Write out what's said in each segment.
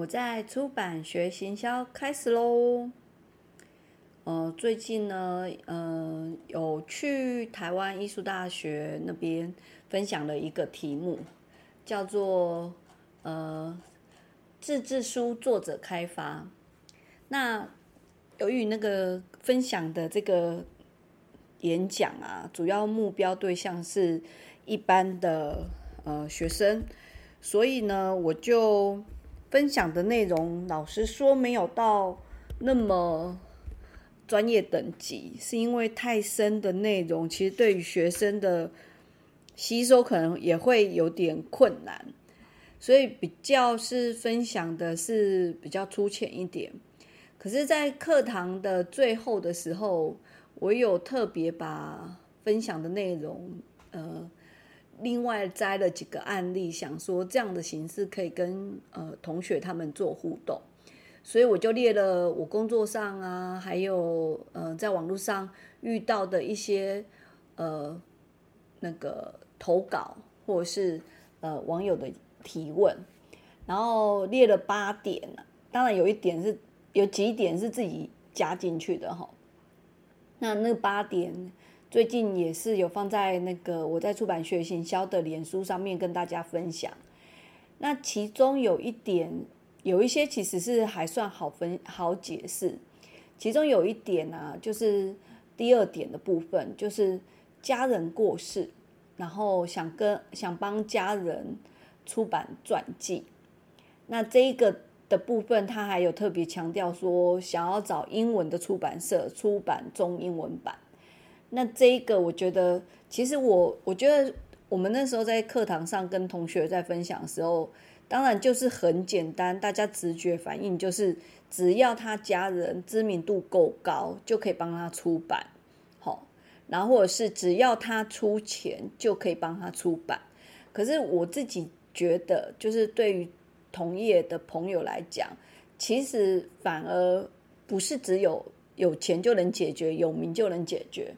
我在出版学行销开始喽。呃，最近呢，呃，有去台湾艺术大学那边分享了一个题目，叫做呃自制书作者开发。那由于那个分享的这个演讲啊，主要目标对象是一般的呃学生，所以呢，我就分享的内容，老实说没有到那么专业等级，是因为太深的内容，其实对于学生的吸收可能也会有点困难，所以比较是分享的是比较粗浅一点。可是，在课堂的最后的时候，我有特别把分享的内容，呃，另外摘了几个案例，想说这样的形式可以跟呃同学他们做互动，所以我就列了我工作上啊，还有呃在网络上遇到的一些呃那个投稿或者是呃网友的提问，然后列了八点，当然有一点是。有几点是自己加进去的哈，那那八点最近也是有放在那个我在出版学行销的脸书上面跟大家分享。那其中有一点，有一些其实是还算好分好解释。其中有一点啊，就是第二点的部分，就是家人过世，然后想跟想帮家人出版传记。那这一个。的部分，他还有特别强调说，想要找英文的出版社出版中英文版。那这一个，我觉得，其实我我觉得，我们那时候在课堂上跟同学在分享的时候，当然就是很简单，大家直觉反应就是，只要他家人知名度够高，就可以帮他出版，好，然后或者是只要他出钱，就可以帮他出版。可是我自己觉得，就是对于。同业的朋友来讲，其实反而不是只有有钱就能解决，有名就能解决，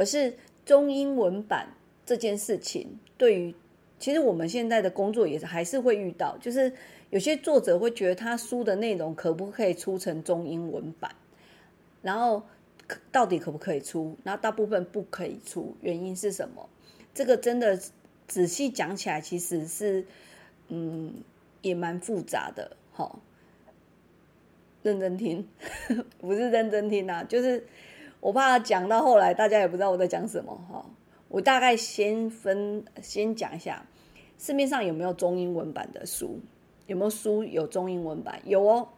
而是中英文版这件事情，对于其实我们现在的工作也是还是会遇到，就是有些作者会觉得他书的内容可不可以出成中英文版，然后到底可不可以出？然后大部分不可以出，原因是什么？这个真的仔细讲起来，其实是嗯。也蛮复杂的，好，认真听，不是认真听啊，就是我怕讲到后来大家也不知道我在讲什么，哈，我大概先分先讲一下，市面上有没有中英文版的书？有没有书有中英文版？有哦，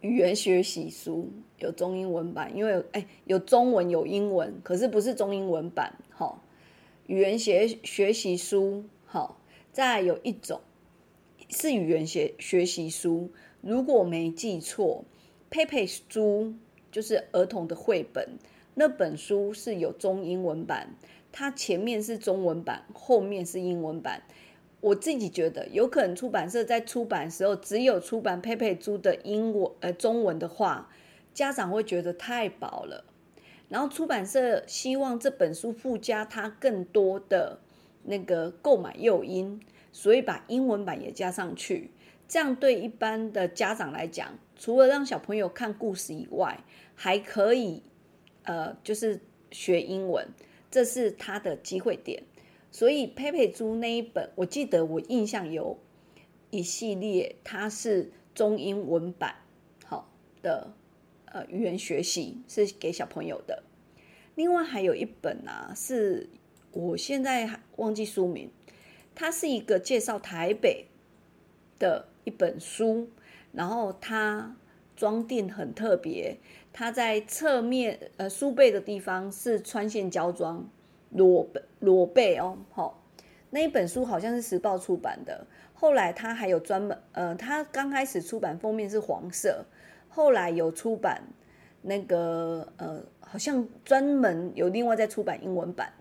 语言学习书有中英文版，因为哎有中文有英文，可是不是中英文版，哈，语言学学习书，好，再有一种。是语言学学习书，如果没记错佩佩书就是儿童的绘本，那本书是有中英文版，它前面是中文版，后面是英文版。我自己觉得，有可能出版社在出版时候只有出版佩佩猪的英文呃中文的话，家长会觉得太薄了。然后出版社希望这本书附加它更多的那个购买诱因。所以把英文版也加上去，这样对一般的家长来讲，除了让小朋友看故事以外，还可以，呃，就是学英文，这是他的机会点。所以佩佩猪那一本，我记得我印象有一系列，它是中英文版，好的，呃，语言学习是给小朋友的。另外还有一本啊，是我现在忘记书名。它是一个介绍台北的一本书，然后它装订很特别，它在侧面呃书背的地方是穿线胶装裸裸背哦，好，那一本书好像是时报出版的，后来它还有专门呃，它刚开始出版封面是黄色，后来有出版那个呃，好像专门有另外在出版英文版。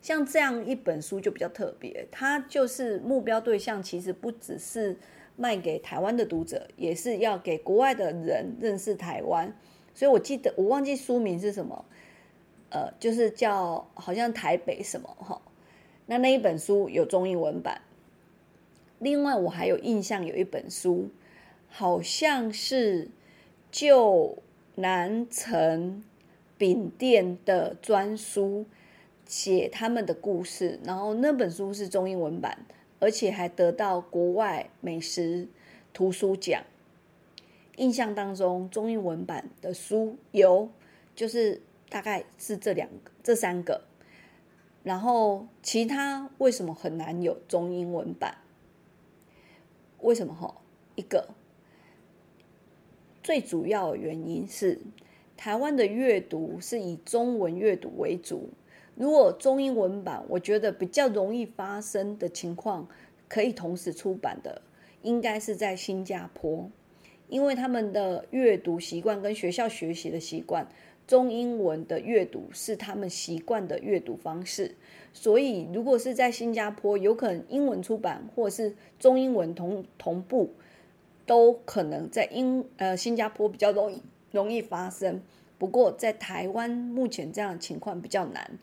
像这样一本书就比较特别，它就是目标对象其实不只是卖给台湾的读者，也是要给国外的人认识台湾。所以我记得我忘记书名是什么，呃，就是叫好像台北什么哈。那那一本书有中英文版。另外我还有印象有一本书，好像是旧南城饼店的专书，写他们的故事，然后那本书是中英文版，而且还得到国外美食图书奖。印象当中，中英文版的书有，就是大概是这两个、这三个，然后其他为什么很难有中英文版？为什么？哈，一个最主要的原因是台湾的阅读是以中文阅读为主。如果中英文版，我觉得比较容易发生的情况，可以同时出版的，应该是在新加坡。因为他们的阅读习惯跟学校学习的习惯，中英文的阅读是他们习惯的阅读方式，所以如果是在新加坡，有可能英文出版或者是中英文同同步，都可能在英呃新加坡比较容易容易发生。不过在台湾目前这样的情况比较难，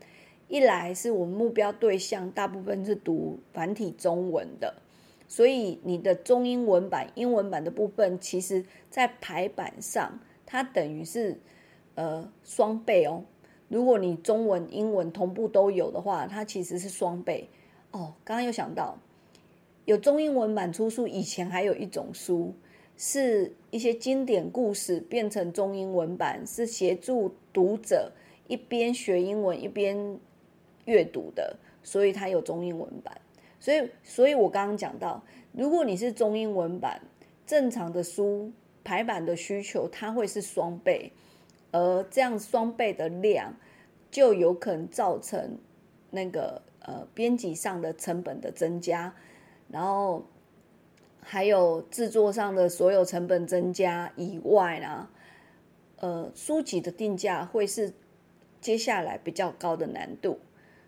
一来是我们目标对象大部分是读繁体中文的。所以你的中英文版、英文版的部分，其实在排版上，它等于是呃双倍哦。如果你中文、英文同步都有的话，它其实是双倍哦。刚刚又想到，有中英文版出书，以前还有一种书，是一些经典故事变成中英文版，是协助读者一边学英文一边阅读的，所以它有中英文版。所以，所以我刚刚讲到，如果你是中英文版正常的书排版的需求，它会是双倍，而这样双倍的量，就有可能造成那个呃编辑上的成本的增加，然后还有制作上的所有成本增加以外呢，呃，书籍的定价会是接下来比较高的难度，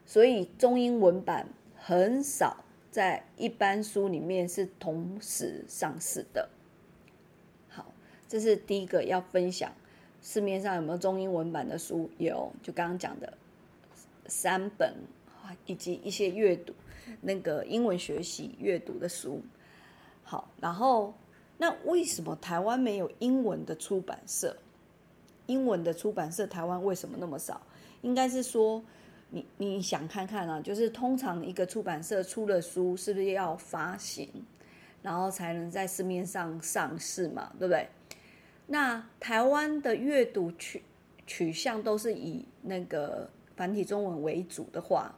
所以中英文版。很少在一般书里面是同时上市的。好，这是第一个要分享。市面上有没有中英文版的书？有，就刚刚讲的三本，以及一些阅读那个英文学习阅读的书。好，然后那为什么台湾没有英文的出版社？英文的出版社台湾为什么那么少？应该是说。你你想看看啊，就是通常一个出版社出了书，是不是要发行，然后才能在市面上上市嘛，对不对？那台湾的阅读取取向都是以那个繁体中文为主的话，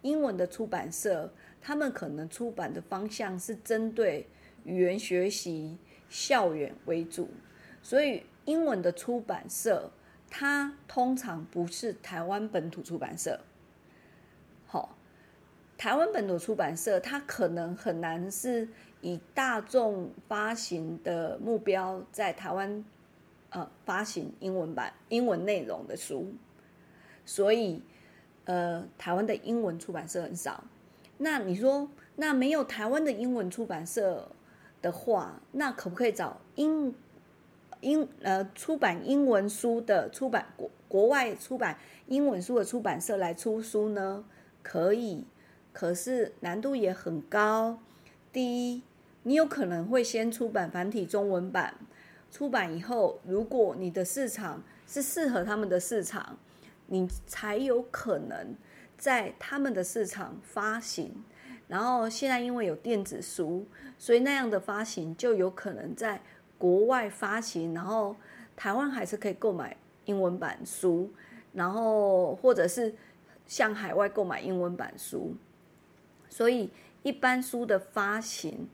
英文的出版社他们可能出版的方向是针对语言学习校园为主，所以英文的出版社它通常不是台湾本土出版社。台湾本土出版社，它可能很难是以大众发行的目标在台湾，呃，发行英文版、英文内容的书，所以，呃，台湾的英文出版社很少。那你说，那没有台湾的英文出版社的话，那可不可以找英英呃出版英文书的出版国国外出版英文书的出版社来出书呢？可以，可是难度也很高。第一，你有可能会先出版繁体中文版，出版以后，如果你的市场是适合他们的市场，你才有可能在他们的市场发行。然后现在因为有电子书，所以那样的发行就有可能在国外发行，然后台湾还是可以购买英文版书，然后或者是。向海外购买英文版书，所以一般书的发行，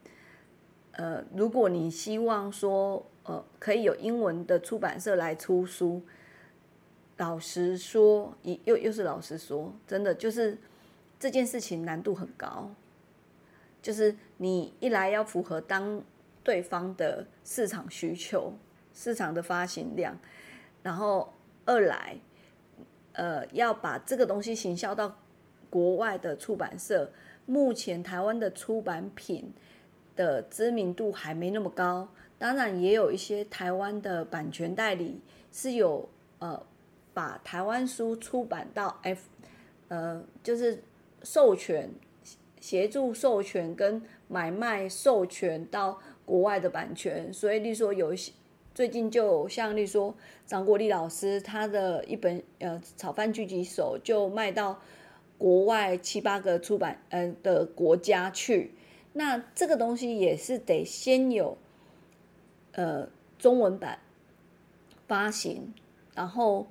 呃，如果你希望说，呃，可以有英文的出版社来出书，老实说，又又是老实说，真的就是这件事情难度很高，就是你一来要符合当对方的市场需求、市场的发行量，然后二来。呃，要把这个东西行销到国外的出版社，目前台湾的出版品的知名度还没那么高。当然，也有一些台湾的版权代理是有呃，把台湾书出版到 F，呃，就是授权协助授权跟买卖授权到国外的版权，所以例如说有一些最近就像例如说张国立老师他的一本呃《炒饭狙击手》就卖到国外七八个出版呃的国家去，那这个东西也是得先有呃中文版发行，然后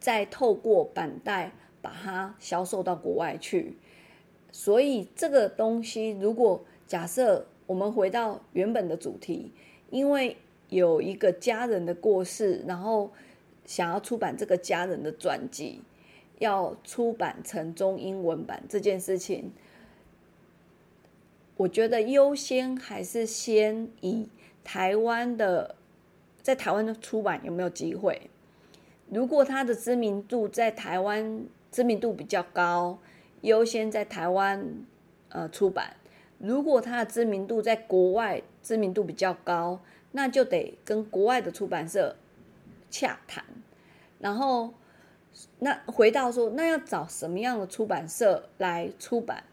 再透过版带把它销售到国外去。所以这个东西，如果假设我们回到原本的主题，因为有一个家人的过世，然后想要出版这个家人的传记，要出版成中英文版这件事情，我觉得优先还是先以台湾的，在台湾的出版有没有机会？如果他的知名度在台湾知名度比较高。优先在台湾呃出版，如果它的知名度在国外知名度比较高，那就得跟国外的出版社洽谈。然后，那回到说，那要找什么样的出版社来出版？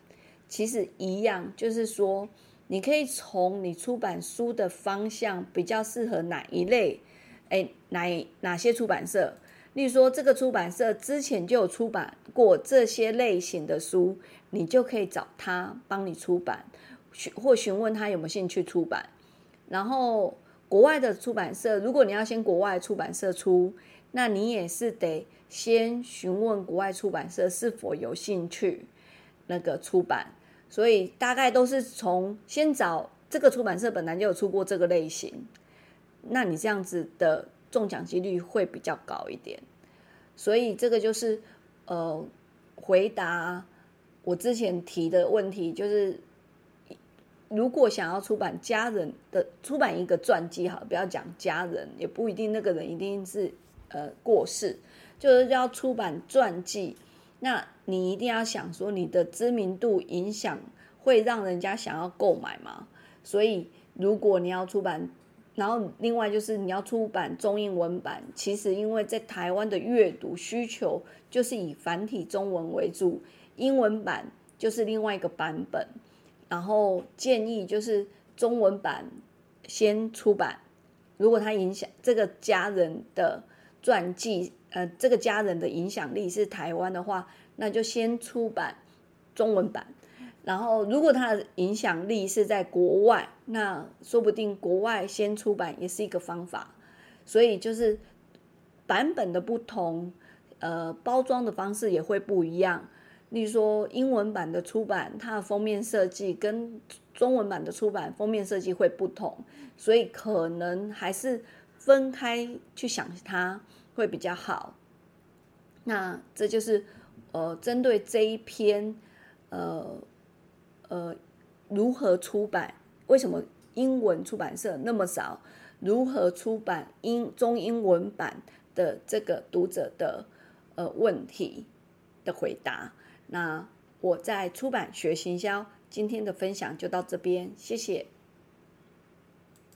其实一样，就是说，你可以从你出版书的方向比较适合哪一类，哎，哪哪些出版社？例如说，这个出版社之前就有出版过这些类型的书，你就可以找他帮你出版，或询问他有没有兴趣出版。然后，国外的出版社，如果你要先国外出版社出，那你也是得先询问国外出版社是否有兴趣那个出版。所以，大概都是从先找这个出版社本来就有出过这个类型，那你这样子的。中奖几率会比较高一点，所以这个就是呃回答我之前提的问题，就是如果想要出版家人的出版一个传记，哈，不要讲家人，也不一定那个人一定是呃过世，就是要出版传记，那你一定要想说你的知名度影响会让人家想要购买吗？所以如果你要出版。然后，另外就是你要出版中英文版，其实因为在台湾的阅读需求就是以繁体中文为主，英文版就是另外一个版本。然后建议就是中文版先出版，如果他影响这个家人的传记，呃，这个家人的影响力是台湾的话，那就先出版中文版。然后，如果它的影响力是在国外，那说不定国外先出版也是一个方法。所以就是版本的不同，呃，包装的方式也会不一样。例如说，英文版的出版，它的封面设计跟中文版的出版封面设计会不同，所以可能还是分开去想它会比较好。那这就是呃，针对这一篇呃。呃，如何出版？为什么英文出版社那么少？如何出版英中英文版的这个读者的呃问题的回答？那我在出版学行销今天的分享就到这边，谢谢。